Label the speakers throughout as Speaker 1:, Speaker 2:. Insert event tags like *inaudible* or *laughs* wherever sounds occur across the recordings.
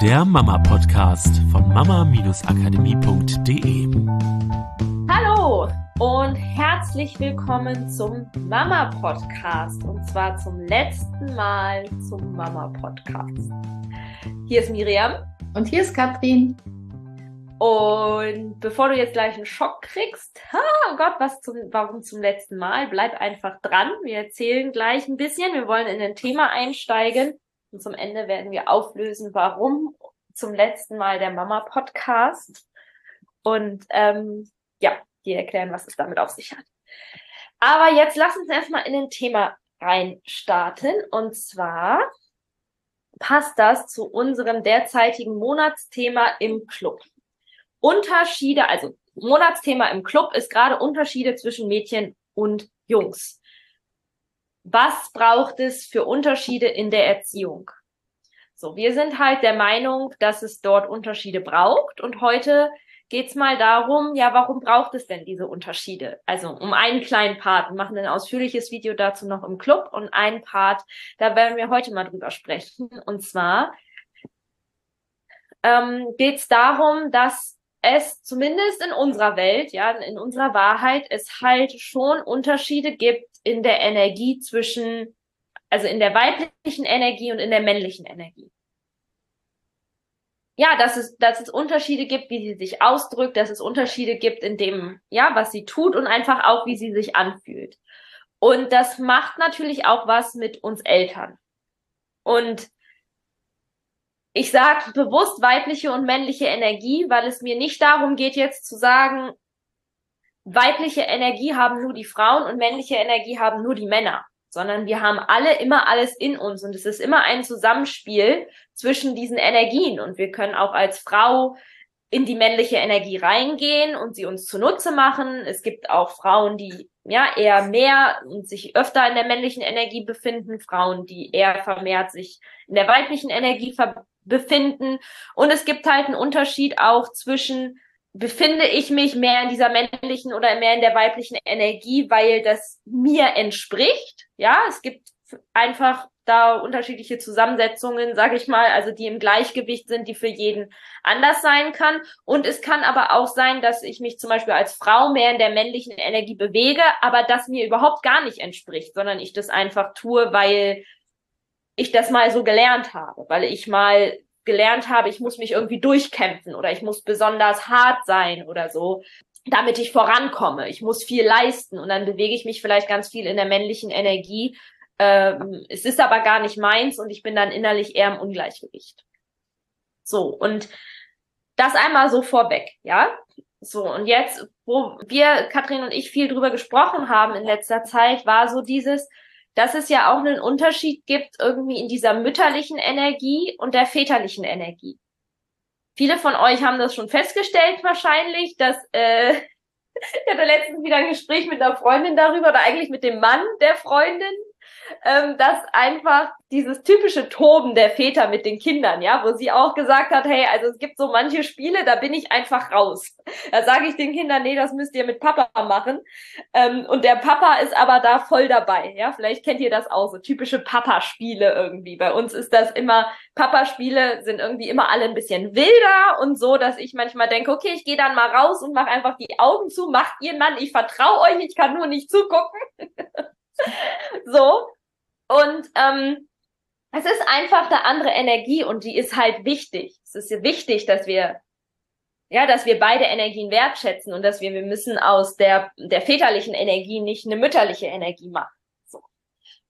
Speaker 1: der Mama-Podcast von mama-akademie.de.
Speaker 2: Hallo und herzlich willkommen zum Mama-Podcast und zwar zum letzten Mal zum Mama-Podcast. Hier ist Miriam.
Speaker 3: Und hier ist Katrin.
Speaker 2: Und bevor du jetzt gleich einen Schock kriegst, oh Gott, was zum, warum zum letzten Mal? Bleib einfach dran. Wir erzählen gleich ein bisschen. Wir wollen in ein Thema einsteigen. Und zum Ende werden wir auflösen, warum zum letzten Mal der Mama-Podcast. Und ähm, ja, die erklären, was es damit auf sich hat. Aber jetzt lass uns erstmal in ein Thema reinstarten. Und zwar passt das zu unserem derzeitigen Monatsthema im Club. Unterschiede, also Monatsthema im Club ist gerade Unterschiede zwischen Mädchen und Jungs. Was braucht es für Unterschiede in der Erziehung? So, wir sind halt der Meinung, dass es dort Unterschiede braucht und heute geht's mal darum, ja, warum braucht es denn diese Unterschiede? Also um einen kleinen Part. Wir machen ein ausführliches Video dazu noch im Club und einen Part, da werden wir heute mal drüber sprechen. Und zwar ähm, geht's darum, dass es zumindest in unserer Welt, ja, in unserer Wahrheit, es halt schon Unterschiede gibt in der Energie zwischen, also in der weiblichen Energie und in der männlichen Energie. Ja, dass es, dass es Unterschiede gibt, wie sie sich ausdrückt, dass es Unterschiede gibt in dem, ja, was sie tut und einfach auch, wie sie sich anfühlt. Und das macht natürlich auch was mit uns Eltern. Und ich sage bewusst weibliche und männliche Energie, weil es mir nicht darum geht, jetzt zu sagen, weibliche Energie haben nur die Frauen und männliche Energie haben nur die Männer, sondern wir haben alle immer alles in uns und es ist immer ein Zusammenspiel zwischen diesen Energien und wir können auch als Frau in die männliche Energie reingehen und sie uns zunutze machen. Es gibt auch Frauen, die ja eher mehr und sich öfter in der männlichen Energie befinden, Frauen, die eher vermehrt sich in der weiblichen Energie befinden. Und es gibt halt einen Unterschied auch zwischen, befinde ich mich mehr in dieser männlichen oder mehr in der weiblichen Energie, weil das mir entspricht. Ja, es gibt einfach da unterschiedliche Zusammensetzungen, sage ich mal, also die im Gleichgewicht sind, die für jeden anders sein kann. Und es kann aber auch sein, dass ich mich zum Beispiel als Frau mehr in der männlichen Energie bewege, aber das mir überhaupt gar nicht entspricht, sondern ich das einfach tue, weil ich das mal so gelernt habe, weil ich mal gelernt habe, ich muss mich irgendwie durchkämpfen oder ich muss besonders hart sein oder so, damit ich vorankomme. Ich muss viel leisten und dann bewege ich mich vielleicht ganz viel in der männlichen Energie. Ähm, es ist aber gar nicht meins und ich bin dann innerlich eher im Ungleichgewicht. So, und das einmal so vorweg, ja? So, und jetzt, wo wir, Katrin und ich, viel drüber gesprochen haben in letzter Zeit, war so dieses, dass es ja auch einen Unterschied gibt irgendwie in dieser mütterlichen Energie und der väterlichen Energie. Viele von euch haben das schon festgestellt wahrscheinlich, dass äh, *laughs* ich hatte letztens wieder ein Gespräch mit einer Freundin darüber oder eigentlich mit dem Mann der Freundin, ähm, dass einfach dieses typische Toben der Väter mit den Kindern, ja, wo sie auch gesagt hat, hey, also es gibt so manche Spiele, da bin ich einfach raus. Da sage ich den Kindern, nee, das müsst ihr mit Papa machen. Ähm, und der Papa ist aber da voll dabei, ja. Vielleicht kennt ihr das auch, so typische Papa-Spiele irgendwie. Bei uns ist das immer, Papa-Spiele sind irgendwie immer alle ein bisschen wilder und so, dass ich manchmal denke, okay, ich gehe dann mal raus und mache einfach die Augen zu, macht ihr Mann, ich vertraue euch, ich kann nur nicht zugucken. *laughs* so. Und ähm, es ist einfach eine andere Energie und die ist halt wichtig. Es ist wichtig, dass wir ja, dass wir beide Energien wertschätzen und dass wir, wir müssen aus der, der väterlichen Energie nicht eine mütterliche Energie machen. So.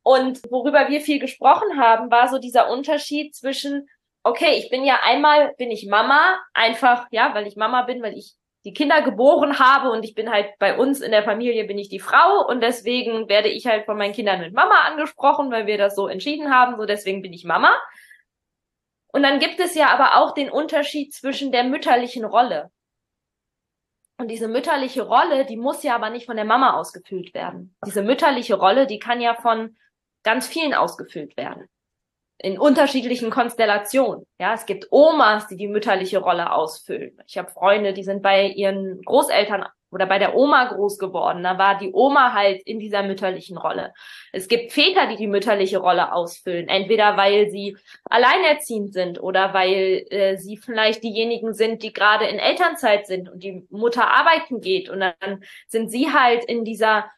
Speaker 2: Und worüber wir viel gesprochen haben, war so dieser Unterschied zwischen, okay, ich bin ja einmal, bin ich Mama, einfach, ja, weil ich Mama bin, weil ich die Kinder geboren habe und ich bin halt bei uns in der Familie bin ich die Frau und deswegen werde ich halt von meinen Kindern mit Mama angesprochen, weil wir das so entschieden haben, so deswegen bin ich Mama. Und dann gibt es ja aber auch den Unterschied zwischen der mütterlichen Rolle. Und diese mütterliche Rolle, die muss ja aber nicht von der Mama ausgefüllt werden. Diese mütterliche Rolle, die kann ja von ganz vielen ausgefüllt werden. In unterschiedlichen Konstellationen. Ja, es gibt Omas, die die mütterliche Rolle ausfüllen. Ich habe Freunde, die sind bei ihren Großeltern oder bei der Oma groß geworden. Da war die Oma halt in dieser mütterlichen Rolle. Es gibt Väter, die die mütterliche Rolle ausfüllen, entweder weil sie alleinerziehend sind oder weil äh, sie vielleicht diejenigen sind, die gerade in Elternzeit sind und die Mutter arbeiten geht und dann sind sie halt in dieser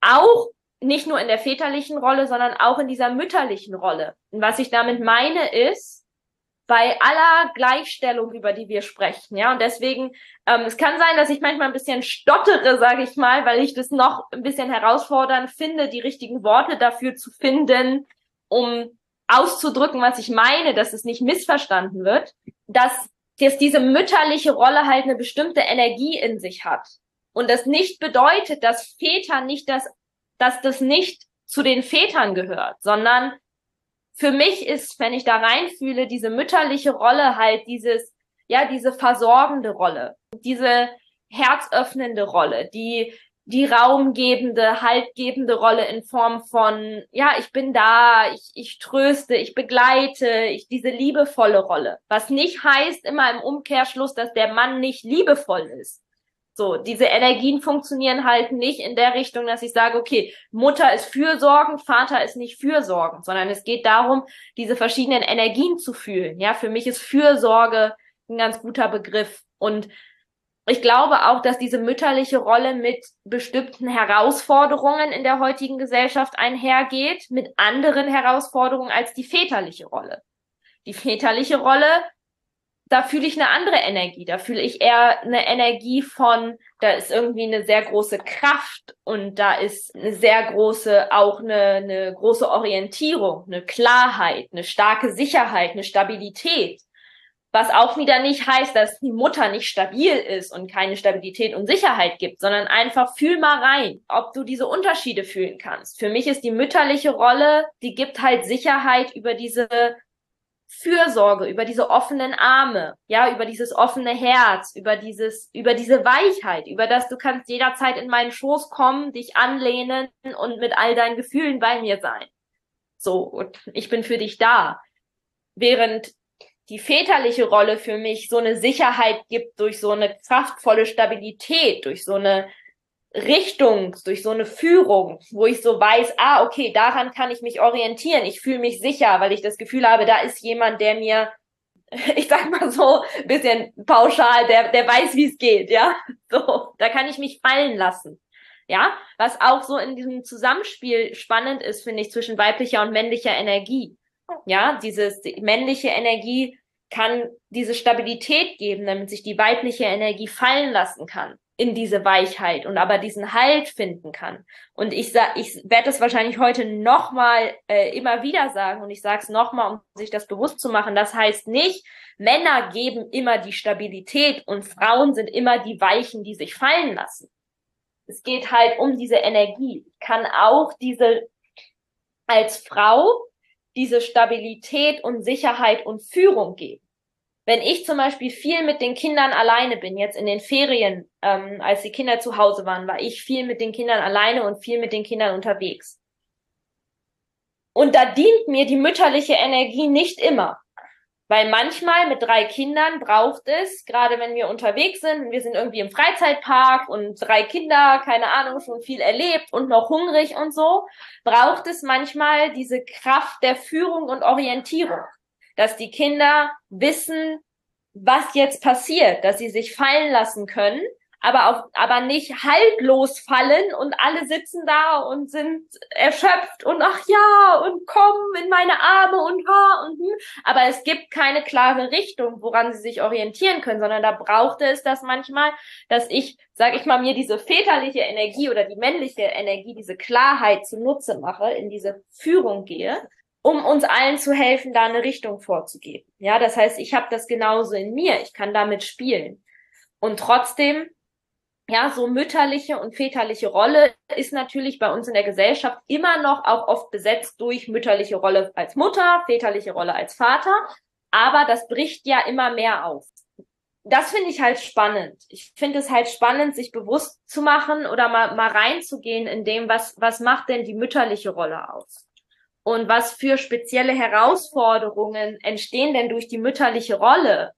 Speaker 2: auch nicht nur in der väterlichen Rolle, sondern auch in dieser mütterlichen Rolle. Und was ich damit meine ist, bei aller Gleichstellung, über die wir sprechen, ja, und deswegen, ähm, es kann sein, dass ich manchmal ein bisschen stottere, sage ich mal, weil ich das noch ein bisschen herausfordernd finde, die richtigen Worte dafür zu finden, um auszudrücken, was ich meine, dass es nicht missverstanden wird, dass, dass diese mütterliche Rolle halt eine bestimmte Energie in sich hat. Und das nicht bedeutet, dass Väter nicht das dass das nicht zu den Vätern gehört, sondern für mich ist, wenn ich da reinfühle, diese mütterliche Rolle halt dieses, ja, diese versorgende Rolle, diese herzöffnende Rolle, die, die raumgebende, haltgebende Rolle in Form von, ja, ich bin da, ich, ich tröste, ich begleite, ich, diese liebevolle Rolle. Was nicht heißt immer im Umkehrschluss, dass der Mann nicht liebevoll ist. So, diese Energien funktionieren halt nicht in der Richtung, dass ich sage, okay, Mutter ist fürsorgend, Vater ist nicht fürsorgend, sondern es geht darum, diese verschiedenen Energien zu fühlen. Ja, für mich ist Fürsorge ein ganz guter Begriff. Und ich glaube auch, dass diese mütterliche Rolle mit bestimmten Herausforderungen in der heutigen Gesellschaft einhergeht, mit anderen Herausforderungen als die väterliche Rolle. Die väterliche Rolle da fühle ich eine andere Energie. Da fühle ich eher eine Energie von, da ist irgendwie eine sehr große Kraft und da ist eine sehr große, auch eine, eine große Orientierung, eine Klarheit, eine starke Sicherheit, eine Stabilität. Was auch wieder nicht heißt, dass die Mutter nicht stabil ist und keine Stabilität und Sicherheit gibt, sondern einfach fühl mal rein, ob du diese Unterschiede fühlen kannst. Für mich ist die mütterliche Rolle, die gibt halt Sicherheit über diese Fürsorge, über diese offenen Arme, ja, über dieses offene Herz, über dieses, über diese Weichheit, über das du kannst jederzeit in meinen Schoß kommen, dich anlehnen und mit all deinen Gefühlen bei mir sein. So, und ich bin für dich da. Während die väterliche Rolle für mich so eine Sicherheit gibt durch so eine kraftvolle Stabilität, durch so eine Richtung, durch so eine Führung, wo ich so weiß, ah, okay, daran kann ich mich orientieren. Ich fühle mich sicher, weil ich das Gefühl habe, da ist jemand, der mir, *laughs* ich sag mal so, bisschen pauschal, der, der weiß, wie es geht, ja. *laughs* So, da kann ich mich fallen lassen. Ja, was auch so in diesem Zusammenspiel spannend ist, finde ich, zwischen weiblicher und männlicher Energie. Ja, dieses die männliche Energie kann diese Stabilität geben, damit sich die weibliche Energie fallen lassen kann in diese Weichheit und aber diesen Halt finden kann. Und ich sag, ich werde es wahrscheinlich heute nochmal äh, immer wieder sagen und ich sage es nochmal, um sich das bewusst zu machen. Das heißt nicht, Männer geben immer die Stabilität und Frauen sind immer die Weichen, die sich fallen lassen. Es geht halt um diese Energie. Ich kann auch diese als Frau diese Stabilität und Sicherheit und Führung geben. Wenn ich zum Beispiel viel mit den Kindern alleine bin, jetzt in den Ferien, ähm, als die Kinder zu Hause waren, war ich viel mit den Kindern alleine und viel mit den Kindern unterwegs. Und da dient mir die mütterliche Energie nicht immer. Weil manchmal mit drei Kindern braucht es, gerade wenn wir unterwegs sind, wir sind irgendwie im Freizeitpark und drei Kinder, keine Ahnung, schon viel erlebt und noch hungrig und so, braucht es manchmal diese Kraft der Führung und Orientierung dass die Kinder wissen, was jetzt passiert, dass sie sich fallen lassen können, aber auch, aber nicht haltlos fallen und alle sitzen da und sind erschöpft und ach ja und kommen in meine Arme und ha und hm. Aber es gibt keine klare Richtung, woran sie sich orientieren können, sondern da brauchte es das manchmal, dass ich, sag ich mal, mir diese väterliche Energie oder die männliche Energie, diese Klarheit zunutze mache, in diese Führung gehe um uns allen zu helfen, da eine Richtung vorzugeben. Ja, das heißt, ich habe das genauso in mir, ich kann damit spielen. Und trotzdem, ja, so mütterliche und väterliche Rolle ist natürlich bei uns in der Gesellschaft immer noch auch oft besetzt durch mütterliche Rolle als Mutter, väterliche Rolle als Vater, aber das bricht ja immer mehr auf. Das finde ich halt spannend. Ich finde es halt spannend, sich bewusst zu machen oder mal, mal reinzugehen in dem, was, was macht denn die mütterliche Rolle aus? Und was für spezielle Herausforderungen entstehen denn durch die mütterliche Rolle?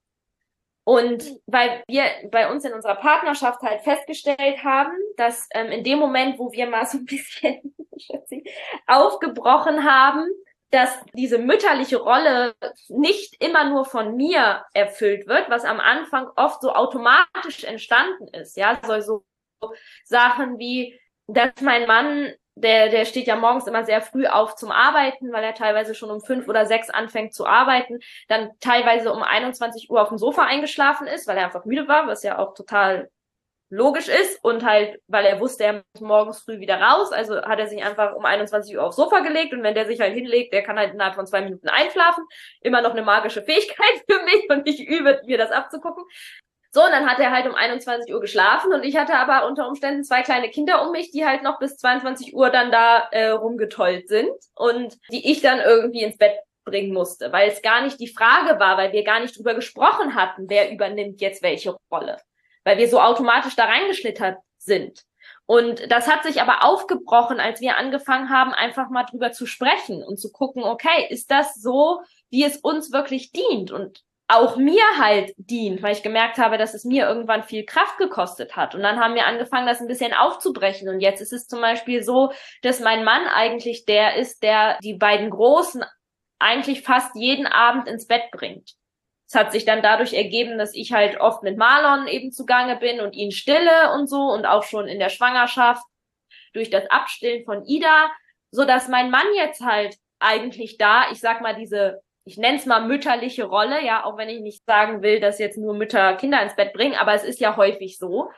Speaker 2: Und weil wir bei uns in unserer Partnerschaft halt festgestellt haben, dass ähm, in dem Moment, wo wir mal so ein bisschen *laughs* aufgebrochen haben, dass diese mütterliche Rolle nicht immer nur von mir erfüllt wird, was am Anfang oft so automatisch entstanden ist. Ja, so, so Sachen wie, dass mein Mann der, der steht ja morgens immer sehr früh auf zum Arbeiten, weil er teilweise schon um fünf oder sechs anfängt zu arbeiten, dann teilweise um 21 Uhr auf dem Sofa eingeschlafen ist, weil er einfach müde war, was ja auch total logisch ist und halt, weil er wusste, er muss morgens früh wieder raus, also hat er sich einfach um 21 Uhr aufs Sofa gelegt und wenn der sich halt hinlegt, der kann halt innerhalb von zwei Minuten einschlafen. Immer noch eine magische Fähigkeit *laughs* für mich und ich übe, mir das abzugucken. So, und dann hat er halt um 21 Uhr geschlafen und ich hatte aber unter Umständen zwei kleine Kinder um mich, die halt noch bis 22 Uhr dann da äh, rumgetollt sind und die ich dann irgendwie ins Bett bringen musste, weil es gar nicht die Frage war, weil wir gar nicht drüber gesprochen hatten, wer übernimmt jetzt welche Rolle, weil wir so automatisch da reingeschlittert sind. Und das hat sich aber aufgebrochen, als wir angefangen haben, einfach mal drüber zu sprechen und zu gucken, okay, ist das so, wie es uns wirklich dient? Und auch mir halt dient, weil ich gemerkt habe, dass es mir irgendwann viel Kraft gekostet hat. Und dann haben wir angefangen, das ein bisschen aufzubrechen. Und jetzt ist es zum Beispiel so, dass mein Mann eigentlich der ist, der die beiden Großen eigentlich fast jeden Abend ins Bett bringt. Es hat sich dann dadurch ergeben, dass ich halt oft mit Marlon eben zugange bin und ihn stille und so und auch schon in der Schwangerschaft durch das Abstillen von Ida, so dass mein Mann jetzt halt eigentlich da, ich sag mal, diese ich nenne es mal mütterliche Rolle, ja, auch wenn ich nicht sagen will, dass jetzt nur Mütter Kinder ins Bett bringen, aber es ist ja häufig so,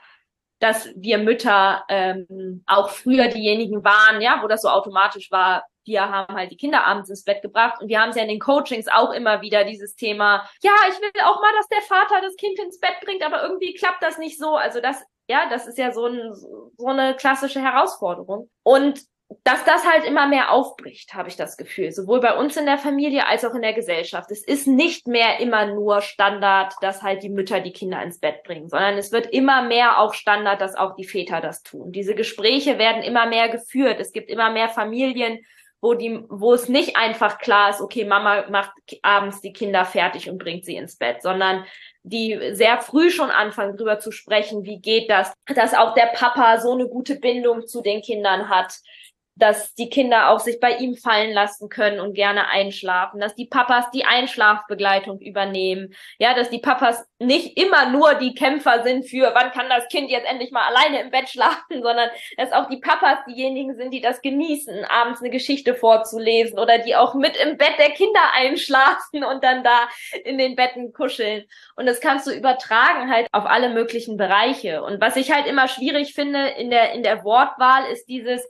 Speaker 2: dass wir Mütter ähm, auch früher diejenigen waren, ja, wo das so automatisch war, wir haben halt die Kinder abends ins Bett gebracht und wir haben es ja in den Coachings auch immer wieder dieses Thema, ja, ich will auch mal, dass der Vater das Kind ins Bett bringt, aber irgendwie klappt das nicht so. Also das, ja, das ist ja so, ein, so eine klassische Herausforderung. Und dass das halt immer mehr aufbricht, habe ich das Gefühl, sowohl bei uns in der Familie als auch in der Gesellschaft. Es ist nicht mehr immer nur Standard, dass halt die Mütter die Kinder ins Bett bringen, sondern es wird immer mehr auch Standard, dass auch die Väter das tun. Diese Gespräche werden immer mehr geführt. Es gibt immer mehr Familien, wo die, wo es nicht einfach klar ist, okay, Mama macht abends die Kinder fertig und bringt sie ins Bett, sondern die sehr früh schon anfangen, drüber zu sprechen, wie geht das, dass auch der Papa so eine gute Bindung zu den Kindern hat, dass die Kinder auch sich bei ihm fallen lassen können und gerne einschlafen, dass die Papas die Einschlafbegleitung übernehmen, ja, dass die Papas nicht immer nur die Kämpfer sind für, wann kann das Kind jetzt endlich mal alleine im Bett schlafen, *laughs* sondern dass auch die Papas diejenigen sind, die das genießen, abends eine Geschichte vorzulesen oder die auch mit im Bett der Kinder *laughs* einschlafen und dann da in den Betten kuscheln. Und das kannst du übertragen halt auf alle möglichen Bereiche. Und was ich halt immer schwierig finde in der, in der Wortwahl ist dieses,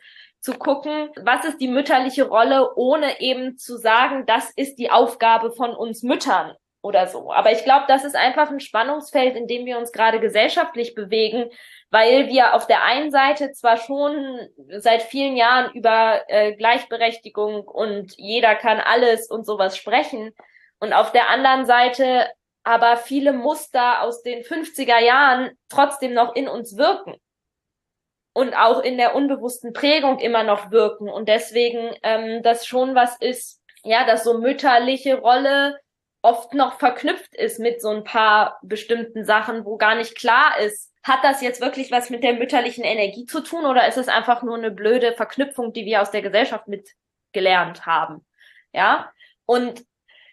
Speaker 2: zu gucken, was ist die mütterliche Rolle, ohne eben zu sagen, das ist die Aufgabe von uns Müttern oder so. Aber ich glaube, das ist einfach ein Spannungsfeld, in dem wir uns gerade gesellschaftlich bewegen, weil wir auf der einen Seite zwar schon seit vielen Jahren über äh, Gleichberechtigung und jeder kann alles und sowas sprechen und auf der anderen Seite aber viele Muster aus den 50er Jahren trotzdem noch in uns wirken und auch in der unbewussten Prägung immer noch wirken. Und deswegen ähm, das schon was ist, ja, dass so mütterliche Rolle oft noch verknüpft ist mit so ein paar bestimmten Sachen, wo gar nicht klar ist, hat das jetzt wirklich was mit der mütterlichen Energie zu tun oder ist es einfach nur eine blöde Verknüpfung, die wir aus der Gesellschaft mitgelernt haben? Ja. Und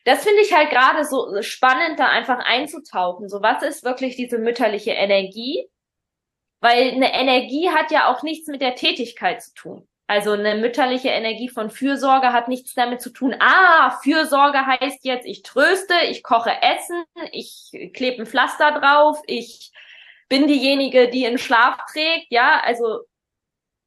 Speaker 2: das finde ich halt gerade so spannend, da einfach einzutauchen. So, was ist wirklich diese mütterliche Energie? Weil eine Energie hat ja auch nichts mit der Tätigkeit zu tun. Also eine mütterliche Energie von Fürsorge hat nichts damit zu tun. Ah, Fürsorge heißt jetzt, ich tröste, ich koche Essen, ich klebe ein Pflaster drauf, ich bin diejenige, die in Schlaf trägt. Ja, also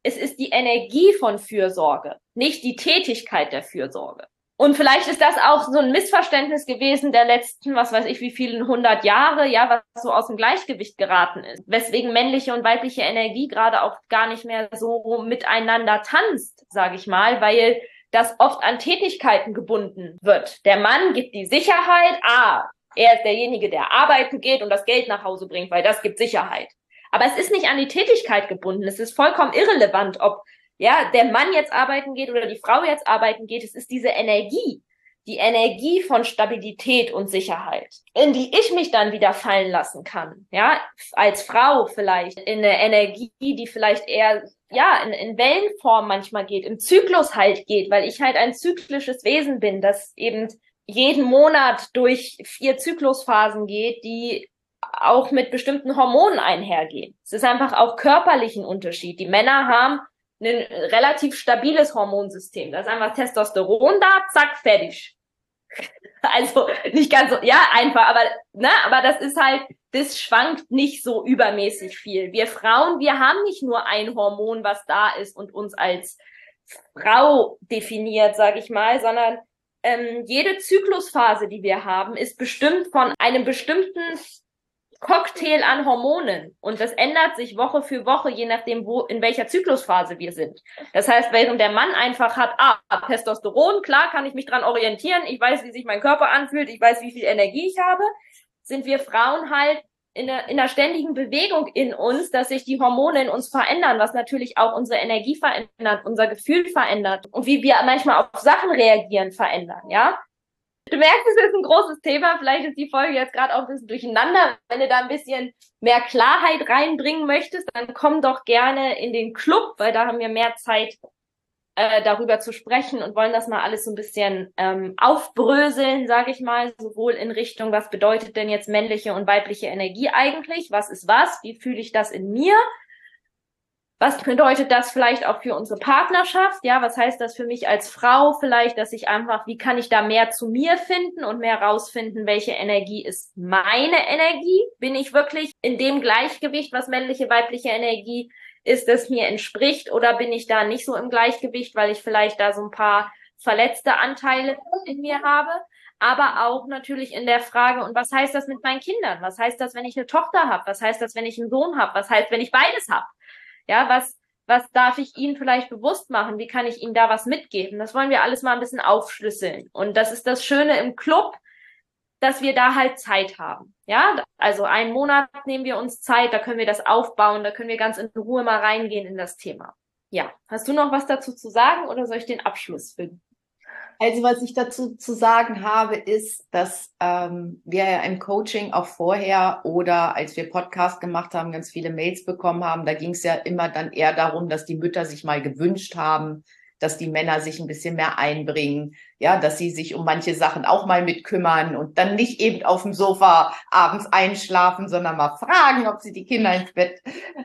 Speaker 2: es ist die Energie von Fürsorge, nicht die Tätigkeit der Fürsorge. Und vielleicht ist das auch so ein Missverständnis gewesen der letzten, was weiß ich, wie vielen hundert Jahre, ja, was so aus dem Gleichgewicht geraten ist. Weswegen männliche und weibliche Energie gerade auch gar nicht mehr so miteinander tanzt, sage ich mal, weil das oft an Tätigkeiten gebunden wird. Der Mann gibt die Sicherheit, ah, er ist derjenige, der arbeiten geht und das Geld nach Hause bringt, weil das gibt Sicherheit. Aber es ist nicht an die Tätigkeit gebunden. Es ist vollkommen irrelevant, ob ja, der Mann jetzt arbeiten geht oder die Frau jetzt arbeiten geht, es ist diese Energie, die Energie von Stabilität und Sicherheit, in die ich mich dann wieder fallen lassen kann, ja, als Frau vielleicht, in eine Energie, die vielleicht eher, ja, in, in Wellenform manchmal geht, im Zyklus halt geht, weil ich halt ein zyklisches Wesen bin, das eben jeden Monat durch vier Zyklusphasen geht, die auch mit bestimmten Hormonen einhergehen. Es ist einfach auch körperlich ein Unterschied. Die Männer haben ein relativ stabiles Hormonsystem. Da ist einfach Testosteron da, zack, fertig. *laughs* Also nicht ganz so, ja, einfach, aber, ne, aber das ist halt, das schwankt nicht so übermäßig viel. Wir Frauen, wir haben nicht nur ein Hormon, was da ist und uns als Frau definiert, sag ich mal, sondern ähm, jede Zyklusphase, die wir haben, ist bestimmt von einem bestimmten Cocktail an Hormonen und das ändert sich Woche für Woche, je nachdem, wo, in welcher Zyklusphase wir sind. Das heißt, während der Mann einfach hat, ah, Testosteron, klar kann ich mich dran orientieren, ich weiß, wie sich mein Körper anfühlt, ich weiß, wie viel Energie ich habe, sind wir Frauen halt in einer, in einer ständigen Bewegung in uns, dass sich die Hormone in uns verändern, was natürlich auch unsere Energie verändert, unser Gefühl verändert und wie wir manchmal auf Sachen reagieren verändern, ja. Du merkst, es ist ein großes Thema. Vielleicht ist die Folge jetzt gerade auch ein bisschen durcheinander. Wenn du da ein bisschen mehr Klarheit reinbringen möchtest, dann komm doch gerne in den Club, weil da haben wir mehr Zeit, äh, darüber zu sprechen und wollen das mal alles so ein bisschen ähm, aufbröseln, sage ich mal, sowohl in Richtung, was bedeutet denn jetzt männliche und weibliche Energie eigentlich? Was ist was? Wie fühle ich das in mir? Was bedeutet das vielleicht auch für unsere Partnerschaft? Ja, was heißt das für mich als Frau vielleicht, dass ich einfach, wie kann ich da mehr zu mir finden und mehr rausfinden, welche Energie ist meine Energie? Bin ich wirklich in dem Gleichgewicht, was männliche, weibliche Energie ist, das mir entspricht? Oder bin ich da nicht so im Gleichgewicht, weil ich vielleicht da so ein paar verletzte Anteile in mir habe? aber auch natürlich in der Frage, und was heißt das mit meinen Kindern? Was heißt das, wenn ich eine Tochter habe? Was heißt das, wenn ich einen Sohn habe? Was heißt, wenn ich beides habe? Ja, was, was darf ich Ihnen vielleicht bewusst machen? Wie kann ich Ihnen da was mitgeben? Das wollen wir alles mal ein bisschen aufschlüsseln. Und das ist das Schöne im Club, dass wir da halt Zeit haben. Ja, also einen Monat nehmen wir uns Zeit, da können wir das aufbauen, da können wir ganz in Ruhe mal reingehen in das Thema. Ja, hast du noch was dazu zu sagen oder soll ich den Abschluss finden?
Speaker 3: Also was ich dazu zu sagen habe, ist, dass ähm, wir ja im Coaching auch vorher oder als wir Podcast gemacht haben, ganz viele Mails bekommen haben. Da ging es ja immer dann eher darum, dass die Mütter sich mal gewünscht haben, dass die Männer sich ein bisschen mehr einbringen, ja, dass sie sich um manche Sachen auch mal mitkümmern und dann nicht eben auf dem Sofa abends einschlafen, sondern mal fragen, ob sie die Kinder ins Bett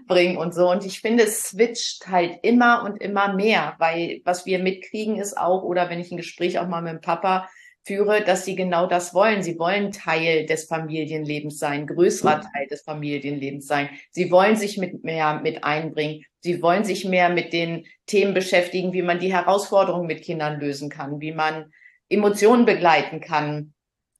Speaker 3: bringen und so. Und ich finde, es switcht halt immer und immer mehr, weil was wir mitkriegen ist auch, oder wenn ich ein Gespräch auch mal mit dem Papa führe, dass sie genau das wollen. Sie wollen Teil des Familienlebens sein, größerer Teil des Familienlebens sein. Sie wollen sich mit mehr mit einbringen. Sie wollen sich mehr mit den Themen beschäftigen, wie man die Herausforderungen mit Kindern lösen kann, wie man Emotionen begleiten kann.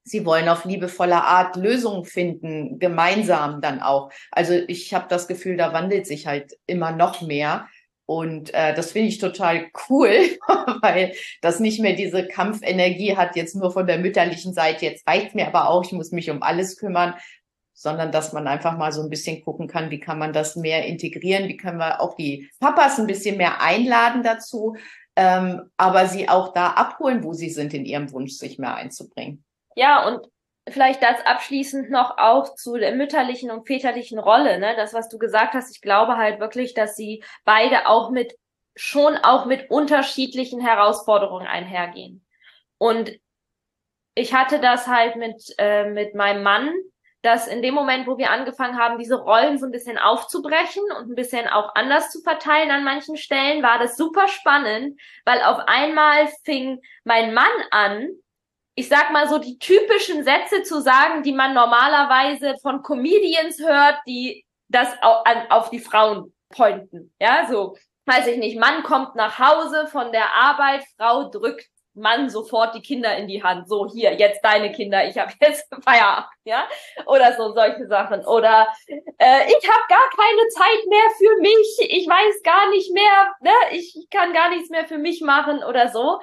Speaker 3: Sie wollen auf liebevolle Art Lösungen finden, gemeinsam dann auch. Also ich habe das Gefühl, da wandelt sich halt immer noch mehr. Und äh, das finde ich total cool, *laughs* weil das nicht mehr diese Kampfenergie hat, jetzt nur von der mütterlichen Seite, jetzt reicht mir aber auch, ich muss mich um alles kümmern, sondern dass man einfach mal so ein bisschen gucken kann, wie kann man das mehr integrieren, wie können wir auch die Papas ein bisschen mehr einladen dazu, ähm, aber sie auch da abholen, wo sie sind in ihrem Wunsch, sich mehr einzubringen.
Speaker 2: Ja, und vielleicht das abschließend noch auch zu der mütterlichen und väterlichen Rolle, ne? Das, was du gesagt hast, ich glaube halt wirklich, dass sie beide auch mit, schon auch mit unterschiedlichen Herausforderungen einhergehen. Und ich hatte das halt mit, äh, mit meinem Mann, dass in dem Moment, wo wir angefangen haben, diese Rollen so ein bisschen aufzubrechen und ein bisschen auch anders zu verteilen an manchen Stellen, war das super spannend, weil auf einmal fing mein Mann an, ich sag mal so, die typischen Sätze zu sagen, die man normalerweise von Comedians hört, die das auf die Frauen pointen. Ja, so, weiß ich nicht, Mann kommt nach Hause von der Arbeit, Frau drückt Mann sofort die Kinder in die Hand. So, hier, jetzt deine Kinder, ich habe jetzt *laughs* Feierabend, ja? Oder so solche Sachen. Oder äh, ich habe gar keine Zeit mehr für mich, ich weiß gar nicht mehr, ne? ich kann gar nichts mehr für mich machen oder so.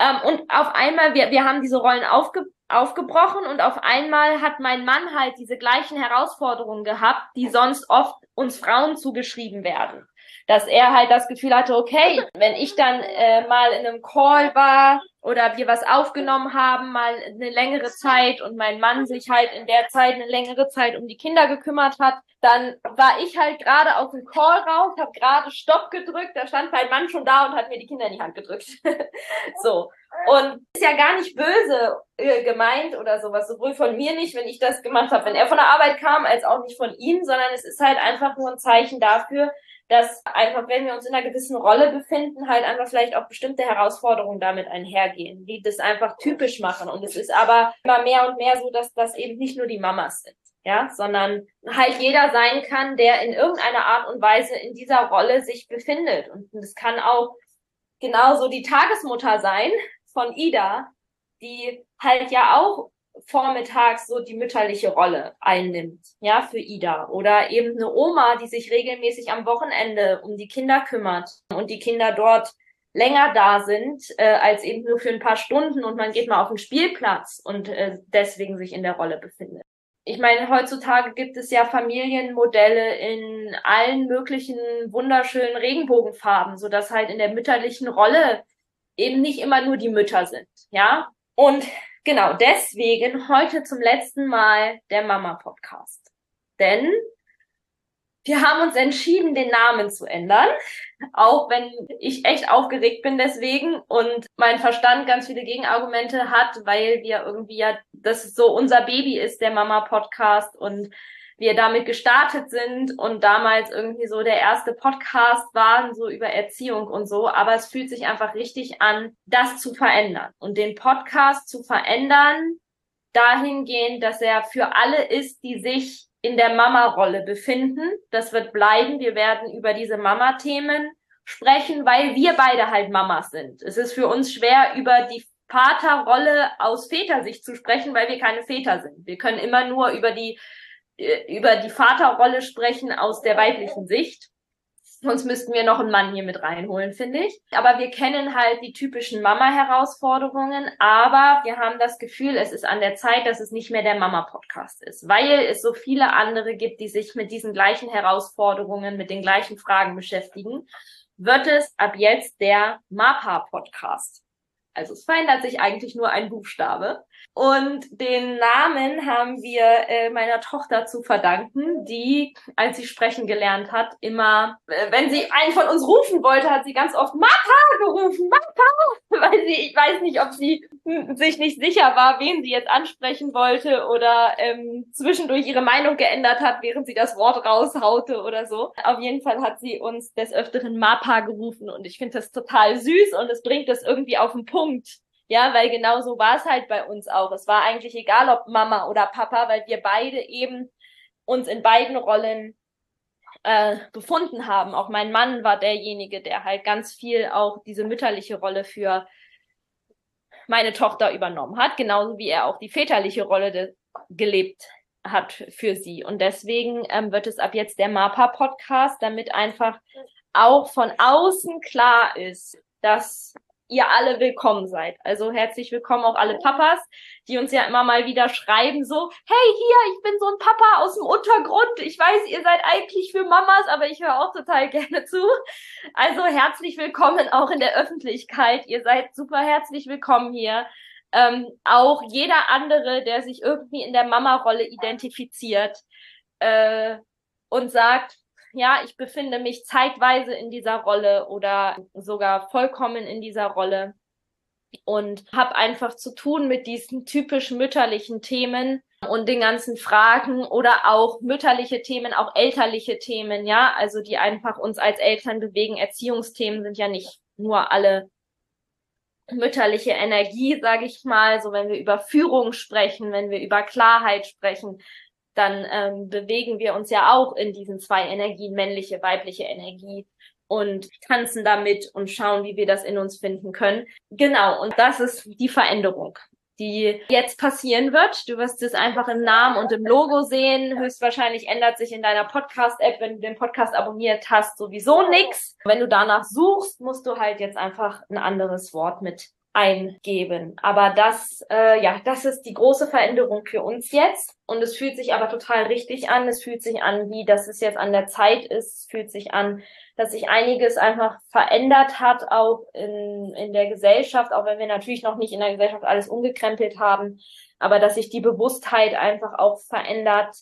Speaker 2: Ähm, und auf einmal, wir, wir haben diese Rollen aufge, aufgebrochen und auf einmal hat mein Mann halt diese gleichen Herausforderungen gehabt, die sonst oft uns Frauen zugeschrieben werden. dass er halt das Gefühl hatte, okay, wenn ich dann äh, mal in einem Call war oder wir was aufgenommen haben, mal eine längere Zeit und mein Mann sich halt in der Zeit eine längere Zeit um die Kinder gekümmert hat, dann war ich halt gerade aus dem Call raus, habe gerade Stopp gedrückt, da stand mein Mann schon da und hat mir die Kinder in die Hand gedrückt. *laughs* so. Und ist ja gar nicht böse äh, gemeint oder sowas, sowohl von mir nicht, wenn ich das gemacht habe, wenn er von der Arbeit kam, als auch nicht von ihm, sondern es ist halt einfach nur ein Zeichen dafür, dass einfach, wenn wir uns in einer gewissen Rolle befinden, halt einfach vielleicht auch bestimmte Herausforderungen damit einhergehen, die das einfach typisch machen. Und es ist aber immer mehr und mehr so, dass das eben nicht nur die Mamas sind, ja, sondern halt jeder sein kann, der in irgendeiner Art und Weise in dieser Rolle sich befindet. Und es kann auch genauso die Tagesmutter sein von Ida, die halt ja auch vormittags so die mütterliche Rolle einnimmt, ja, für Ida. Oder eben eine Oma, die sich regelmäßig am Wochenende um die Kinder kümmert und die Kinder dort länger da sind, äh, als eben nur für ein paar Stunden und man geht mal auf den Spielplatz und äh, deswegen sich in der Rolle befindet. Ich meine, heutzutage gibt es ja Familienmodelle in allen möglichen wunderschönen Regenbogenfarben, so dass halt in der mütterlichen Rolle eben nicht immer nur die Mütter sind, ja. Und Genau, deswegen heute zum letzten Mal der Mama-Podcast. Denn wir haben uns entschieden, den Namen zu ändern. Auch wenn ich echt aufgeregt bin deswegen und mein Verstand ganz viele Gegenargumente hat, weil wir irgendwie ja, das so unser Baby ist, der Mama-Podcast und wir damit gestartet sind und damals irgendwie so der erste Podcast waren, so über Erziehung und so. Aber es fühlt sich einfach richtig an, das zu verändern und den Podcast zu verändern, dahingehend, dass er für alle ist, die sich in der Mama-Rolle befinden. Das wird bleiben. Wir werden über diese Mama-Themen sprechen, weil wir beide halt Mamas sind. Es ist für uns schwer, über die Vaterrolle aus Vätersicht zu sprechen, weil wir keine Väter sind. Wir können immer nur über die über die Vaterrolle sprechen aus der weiblichen Sicht. Sonst müssten wir noch einen Mann hier mit reinholen, finde ich. Aber wir kennen halt die typischen Mama-Herausforderungen. Aber wir haben das Gefühl, es ist an der Zeit, dass es nicht mehr der Mama-Podcast ist. Weil es so viele andere gibt, die sich mit diesen gleichen Herausforderungen, mit den gleichen Fragen beschäftigen, wird es ab jetzt der MAPA-Podcast. Also es verändert sich eigentlich nur ein Buchstabe. Und den Namen haben wir äh, meiner Tochter zu verdanken, die, als sie sprechen gelernt hat, immer, äh, wenn sie einen von uns rufen wollte, hat sie ganz oft Mapa gerufen, Mapa, *laughs* weil sie, ich weiß nicht, ob sie sich nicht sicher war, wen sie jetzt ansprechen wollte oder ähm, zwischendurch ihre Meinung geändert hat, während sie das Wort raushaute oder so. Auf jeden Fall hat sie uns des Öfteren Mapa gerufen und ich finde das total süß und es bringt das irgendwie auf den Punkt ja, weil genau so war es halt bei uns auch. Es war eigentlich egal, ob Mama oder Papa, weil wir beide eben uns in beiden Rollen äh, befunden haben. Auch mein Mann war derjenige, der halt ganz viel auch diese mütterliche Rolle für meine Tochter übernommen hat, genauso wie er auch die väterliche Rolle gelebt hat für sie. Und deswegen ähm, wird es ab jetzt der MAPA-Podcast, damit einfach auch von außen klar ist, dass ihr alle willkommen seid. Also herzlich willkommen auch alle Papas, die uns ja immer mal wieder schreiben, so, hey hier, ich bin so ein Papa aus dem Untergrund. Ich weiß, ihr seid eigentlich für Mamas, aber ich höre auch total *laughs* gerne zu. Also herzlich willkommen auch in der Öffentlichkeit. Ihr seid super herzlich willkommen hier. Ähm, auch jeder andere, der sich irgendwie in der Mama-Rolle identifiziert äh, und sagt, ja, ich befinde mich zeitweise in dieser Rolle oder sogar vollkommen in dieser Rolle und habe einfach zu tun mit diesen typisch mütterlichen Themen und den ganzen Fragen oder auch mütterliche Themen, auch elterliche Themen, ja, also die einfach uns als Eltern bewegen. Erziehungsthemen sind ja nicht nur alle mütterliche Energie, sage ich mal, so wenn wir über Führung sprechen, wenn wir über Klarheit sprechen, dann ähm, bewegen wir uns ja auch in diesen zwei Energien, männliche, weibliche Energie und tanzen damit und schauen, wie wir das in uns finden können. Genau, und das ist die Veränderung, die jetzt passieren wird. Du wirst es einfach im Namen und im Logo sehen. Höchstwahrscheinlich ändert sich in deiner Podcast-App, wenn du den Podcast abonniert hast, sowieso nix. Wenn du danach suchst, musst du halt jetzt einfach ein anderes Wort mit eingeben. Aber das, äh, ja, das ist die große Veränderung für uns jetzt. Und es fühlt sich aber total richtig an. Es fühlt sich an, wie dass es jetzt an der Zeit ist. Es fühlt sich an, dass sich einiges einfach verändert hat, auch in, in der Gesellschaft, auch wenn wir natürlich noch nicht in der Gesellschaft alles umgekrempelt haben, aber dass sich die Bewusstheit einfach auch verändert,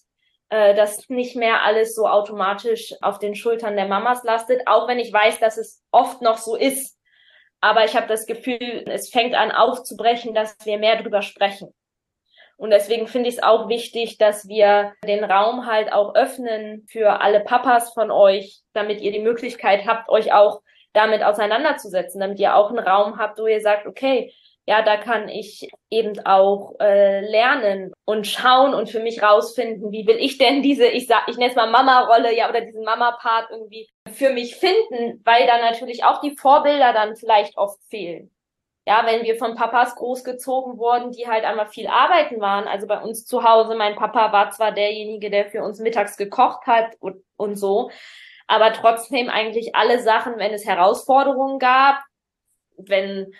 Speaker 2: äh, dass nicht mehr alles so automatisch auf den Schultern der Mamas lastet, auch wenn ich weiß, dass es oft noch so ist aber ich habe das Gefühl, es fängt an aufzubrechen, dass wir mehr drüber sprechen. Und deswegen finde ich es auch wichtig, dass wir den Raum halt auch öffnen für alle Papas von euch, damit ihr die Möglichkeit habt, euch auch damit auseinanderzusetzen, damit ihr auch einen Raum habt, wo ihr sagt, okay, ja, da kann ich eben auch äh, lernen und schauen und für mich rausfinden, wie will ich denn diese, ich sag, ich nenne es mal Mama-Rolle, ja, oder diesen Mama-Part irgendwie für mich finden, weil da natürlich auch die Vorbilder dann vielleicht oft fehlen. Ja, wenn wir von Papas großgezogen wurden, die halt einmal viel arbeiten waren. Also bei uns zu Hause, mein Papa war zwar derjenige, der für uns mittags gekocht hat und, und so, aber trotzdem eigentlich alle Sachen, wenn es Herausforderungen gab, wenn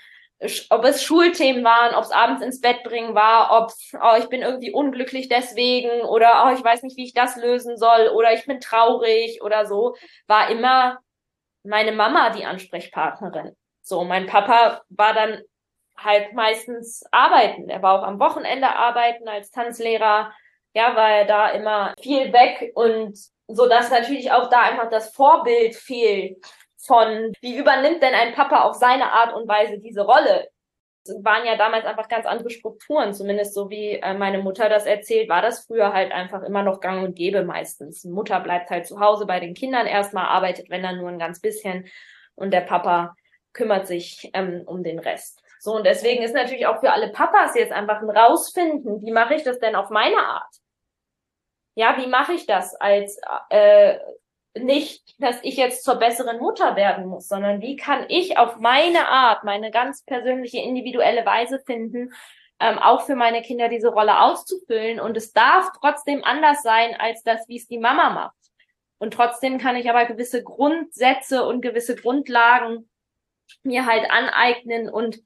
Speaker 2: ob es Schulthemen waren, ob es abends ins Bett bringen war, ob oh, ich bin irgendwie unglücklich deswegen oder oh, ich weiß nicht, wie ich das lösen soll oder ich bin traurig oder so, war immer meine Mama die Ansprechpartnerin. So, mein Papa war dann halt meistens arbeiten. Er war auch am Wochenende arbeiten als Tanzlehrer. Ja, war er da immer viel weg und so dass natürlich auch da einfach das Vorbild fehlt von, wie übernimmt denn ein Papa auf seine Art und Weise diese Rolle? Es waren ja damals einfach ganz andere Strukturen, zumindest so wie äh, meine Mutter das erzählt, war das früher halt einfach immer noch gang und gäbe meistens. Mutter bleibt halt zu Hause bei den Kindern erstmal, arbeitet, wenn dann nur ein ganz bisschen und der Papa kümmert sich ähm, um den Rest. So, und deswegen ist natürlich auch für alle Papas jetzt einfach ein Rausfinden, wie mache ich das denn auf meine Art? Ja, wie mache ich das als äh, nicht, dass ich jetzt zur besseren Mutter werden muss, sondern wie kann ich auf meine Art, meine ganz persönliche, individuelle Weise finden, ähm, auch für meine Kinder diese Rolle auszufüllen. Und es darf trotzdem anders sein als das, wie es die Mama macht. Und trotzdem kann ich aber gewisse Grundsätze und gewisse Grundlagen mir halt aneignen und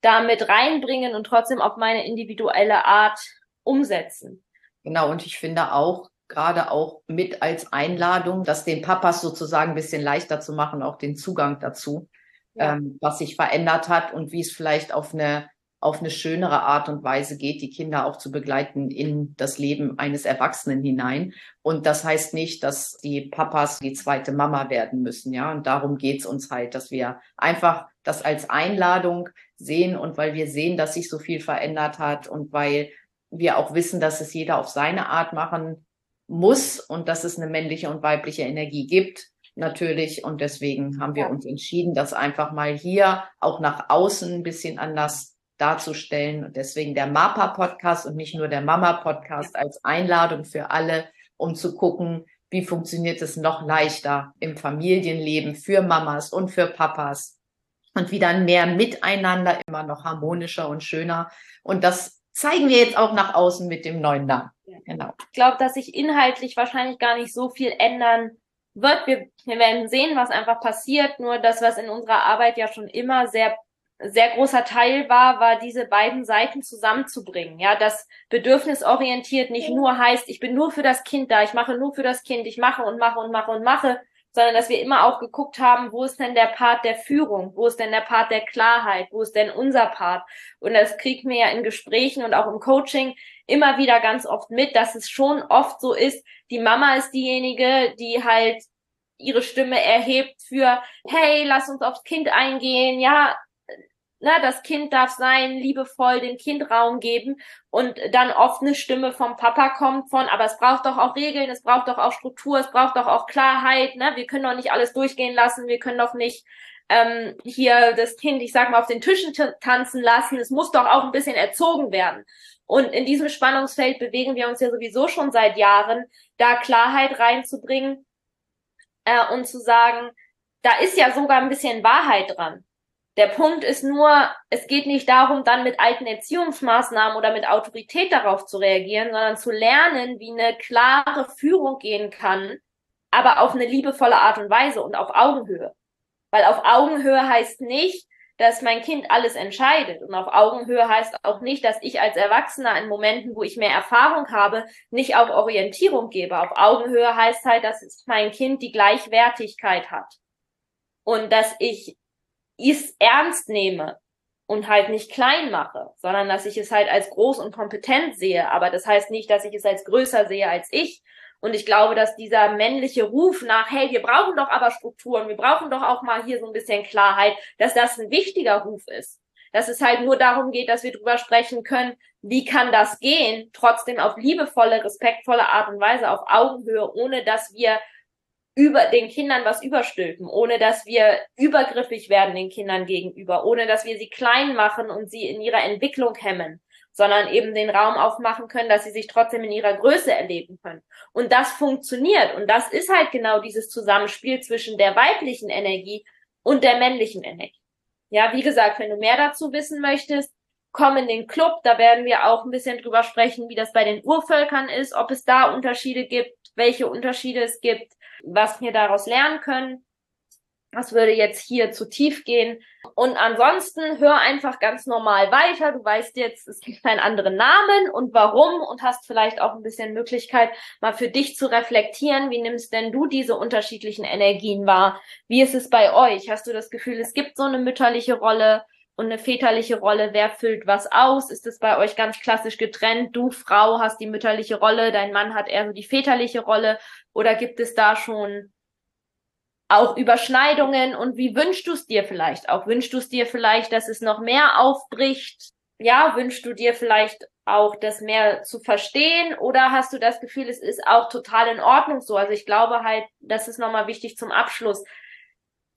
Speaker 2: damit reinbringen und trotzdem auf meine individuelle Art umsetzen.
Speaker 3: Genau, und ich finde auch, gerade auch mit als Einladung, das den Papas sozusagen ein bisschen leichter zu machen, auch den Zugang dazu, ja. ähm, was sich verändert hat und wie es vielleicht auf eine auf eine schönere Art und Weise geht, die Kinder auch zu begleiten in das Leben eines Erwachsenen hinein. Und das heißt nicht, dass die Papas die zweite Mama werden müssen, ja. Und darum geht's uns halt, dass wir einfach das als Einladung sehen und weil wir sehen, dass sich so viel verändert hat und weil wir auch wissen, dass es jeder auf seine Art machen muss und dass es eine männliche und weibliche Energie gibt, natürlich. Und deswegen haben wir ja. uns entschieden, das einfach mal hier auch nach außen ein bisschen anders darzustellen. Und deswegen der MAPA-Podcast und nicht nur der Mama-Podcast ja. als Einladung für alle, um zu gucken, wie funktioniert es noch leichter im Familienleben für Mamas und für Papas und wie dann mehr miteinander immer noch harmonischer und schöner. Und das zeigen wir jetzt auch nach außen mit dem neuen Namen.
Speaker 2: Genau. Ich glaube, dass sich inhaltlich wahrscheinlich gar nicht so viel ändern wird. Wir, wir werden sehen, was einfach passiert. Nur das, was in unserer Arbeit ja schon immer sehr sehr großer Teil war, war diese beiden Seiten zusammenzubringen. Ja, das bedürfnisorientiert nicht nur heißt, ich bin nur für das Kind da, ich mache nur für das Kind, ich mache und mache und mache und mache, sondern dass wir immer auch geguckt haben, wo ist denn der Part der Führung, wo ist denn der Part der Klarheit, wo ist denn unser Part? Und das kriegt mir ja in Gesprächen und auch im Coaching immer wieder ganz oft mit, dass es schon oft so ist, die Mama ist diejenige, die halt ihre Stimme erhebt für, hey, lass uns aufs Kind eingehen, ja, na, das Kind darf sein, liebevoll dem Kind Raum geben und dann oft eine Stimme vom Papa kommt von, aber es braucht doch auch Regeln, es braucht doch auch Struktur, es braucht doch auch Klarheit, ne? Wir können doch nicht alles durchgehen lassen, wir können doch nicht ähm, hier das Kind, ich sag mal, auf den Tischen tanzen lassen, es muss doch auch ein bisschen erzogen werden. Und in diesem Spannungsfeld bewegen wir uns ja sowieso schon seit Jahren, da Klarheit reinzubringen äh, und zu sagen, da ist ja sogar ein bisschen Wahrheit dran. Der Punkt ist nur, es geht nicht darum, dann mit alten Erziehungsmaßnahmen oder mit Autorität darauf zu reagieren, sondern zu lernen, wie eine klare Führung gehen kann, aber auf eine liebevolle Art und Weise und auf Augenhöhe. Weil auf Augenhöhe heißt nicht, dass mein Kind alles entscheidet. Und auf Augenhöhe heißt auch nicht, dass ich als Erwachsener in Momenten, wo ich mehr Erfahrung habe, nicht auch Orientierung gebe. Auf Augenhöhe heißt halt, dass mein Kind die Gleichwertigkeit hat. Und dass ich es ernst nehme und halt nicht klein mache, sondern dass ich es halt als groß und kompetent sehe. Aber das heißt nicht, dass ich es als größer sehe als ich. Und ich glaube, dass dieser männliche Ruf nach, hey, wir brauchen doch aber Strukturen, wir brauchen doch auch mal hier so ein bisschen Klarheit, dass das ein wichtiger Ruf ist. Dass es halt nur darum geht, dass wir drüber sprechen können, wie kann das gehen, trotzdem auf liebevolle, respektvolle Art und Weise, auf Augenhöhe, ohne dass wir über den Kindern was überstülpen, ohne dass wir übergriffig werden den Kindern gegenüber, ohne dass wir sie klein machen und sie in ihrer Entwicklung hemmen, sondern eben den Raum aufmachen können, dass sie sich trotzdem in ihrer Größe erleben können. Und das funktioniert. Und das ist halt genau dieses Zusammenspiel zwischen der weiblichen Energie und der männlichen Energie. Ja, wie gesagt, wenn du mehr dazu wissen möchtest, komm in den Club. Da werden wir auch ein bisschen drüber sprechen, wie das bei den Urvölkern ist, ob es da Unterschiede gibt, welche Unterschiede es gibt was wir daraus lernen können. Das würde jetzt hier zu tief gehen. Und ansonsten hör einfach ganz normal weiter. Du weißt jetzt, es gibt einen anderen Namen und warum und hast vielleicht auch ein bisschen Möglichkeit, mal für dich zu reflektieren. Wie nimmst denn du diese unterschiedlichen Energien wahr? Wie ist es bei euch? Hast du das Gefühl, es gibt so eine mütterliche Rolle? und eine väterliche Rolle, wer füllt was aus? Ist es bei euch ganz klassisch getrennt? Du, Frau, hast die mütterliche Rolle, dein Mann hat eher so die väterliche Rolle oder gibt es da schon auch Überschneidungen und wie wünschst du es dir vielleicht auch? Wünschst du es dir vielleicht, dass es noch mehr aufbricht? Ja, wünschst du dir vielleicht auch das mehr zu verstehen oder hast du das Gefühl, es ist auch total in Ordnung so? Also ich glaube halt, das ist nochmal wichtig zum Abschluss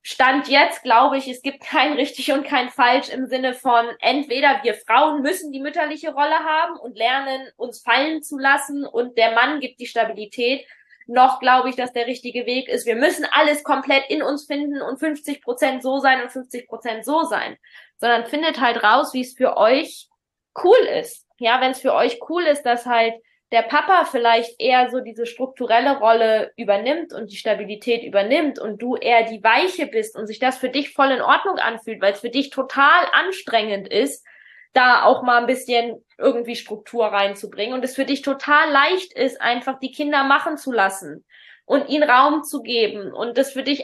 Speaker 2: Stand jetzt glaube ich, es gibt kein richtig und kein falsch im Sinne von entweder wir Frauen müssen die mütterliche Rolle haben und lernen uns fallen zu lassen und der Mann gibt die Stabilität, noch glaube ich, dass der richtige Weg ist. Wir müssen alles komplett in uns finden und 50 Prozent so sein und 50 Prozent so sein, sondern findet halt raus, wie es für euch cool ist. Ja, wenn es für euch cool ist, dass halt der Papa vielleicht eher so diese strukturelle Rolle übernimmt und die Stabilität übernimmt und du eher die Weiche bist und sich das für dich voll in Ordnung anfühlt, weil es für dich total anstrengend ist, da auch mal ein bisschen irgendwie Struktur reinzubringen und es für dich total leicht ist, einfach die Kinder machen zu lassen und ihnen Raum zu geben und das für dich,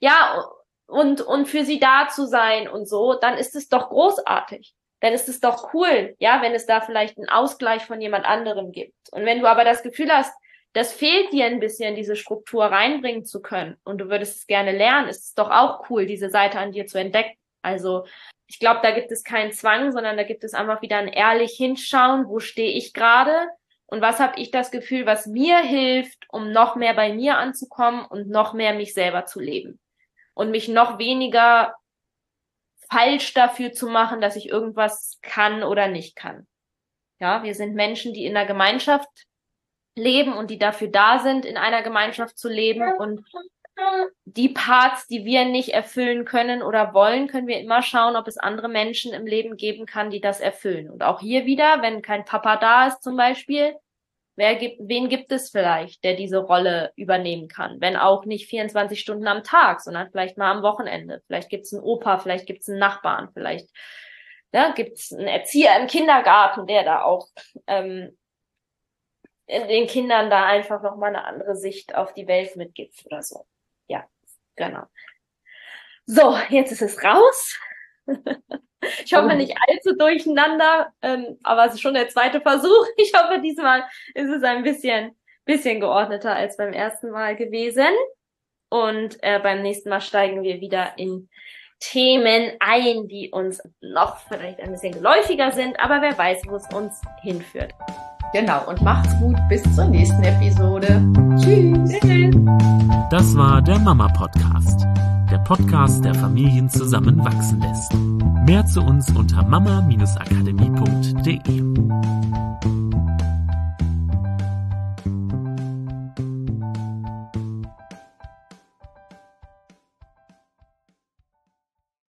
Speaker 2: ja, und, und für sie da zu sein und so, dann ist es doch großartig dann ist es doch cool, ja, wenn es da vielleicht einen Ausgleich von jemand anderem gibt. Und wenn du aber das Gefühl hast, das fehlt dir ein bisschen, diese Struktur reinbringen zu können und du würdest es gerne lernen, ist es doch auch cool, diese Seite an dir zu entdecken. Also ich glaube, da gibt es keinen Zwang, sondern da gibt es einfach wieder ein ehrlich hinschauen, wo stehe ich gerade und was habe ich das Gefühl, was mir hilft, um noch mehr bei mir anzukommen und noch mehr mich selber zu leben und mich noch weniger falsch dafür zu machen, dass ich irgendwas kann oder nicht kann. Ja, wir sind Menschen, die in der Gemeinschaft leben und die dafür da sind, in einer Gemeinschaft zu leben und die Parts, die wir nicht erfüllen können oder wollen, können wir immer schauen, ob es andere Menschen im Leben geben kann, die das erfüllen. Und auch hier wieder, wenn kein Papa da ist zum Beispiel, Wer gibt, wen gibt es vielleicht, der diese Rolle übernehmen kann? Wenn auch nicht 24 Stunden am Tag, sondern vielleicht mal am Wochenende. Vielleicht gibt es einen Opa, vielleicht gibt es einen Nachbarn, vielleicht ja, gibt es einen Erzieher im Kindergarten, der da auch ähm, den Kindern da einfach nochmal eine andere Sicht auf die Welt mitgibt oder so. Genau. So, jetzt ist es raus. *laughs* Ich hoffe nicht allzu durcheinander, ähm, aber es ist schon der zweite Versuch. *laughs* Ich hoffe, diesmal ist es ein bisschen, bisschen geordneter als beim ersten Mal gewesen. Und äh, beim nächsten Mal steigen wir wieder in Themen ein, die uns noch vielleicht ein bisschen geläufiger sind, aber wer weiß, wo es uns hinführt.
Speaker 3: Genau, und macht's gut, bis zur nächsten Episode. Tschüss.
Speaker 1: Das war der Mama Podcast der Podcast, der Familien zusammenwachsen lässt. Mehr zu uns unter mama-akademie.de.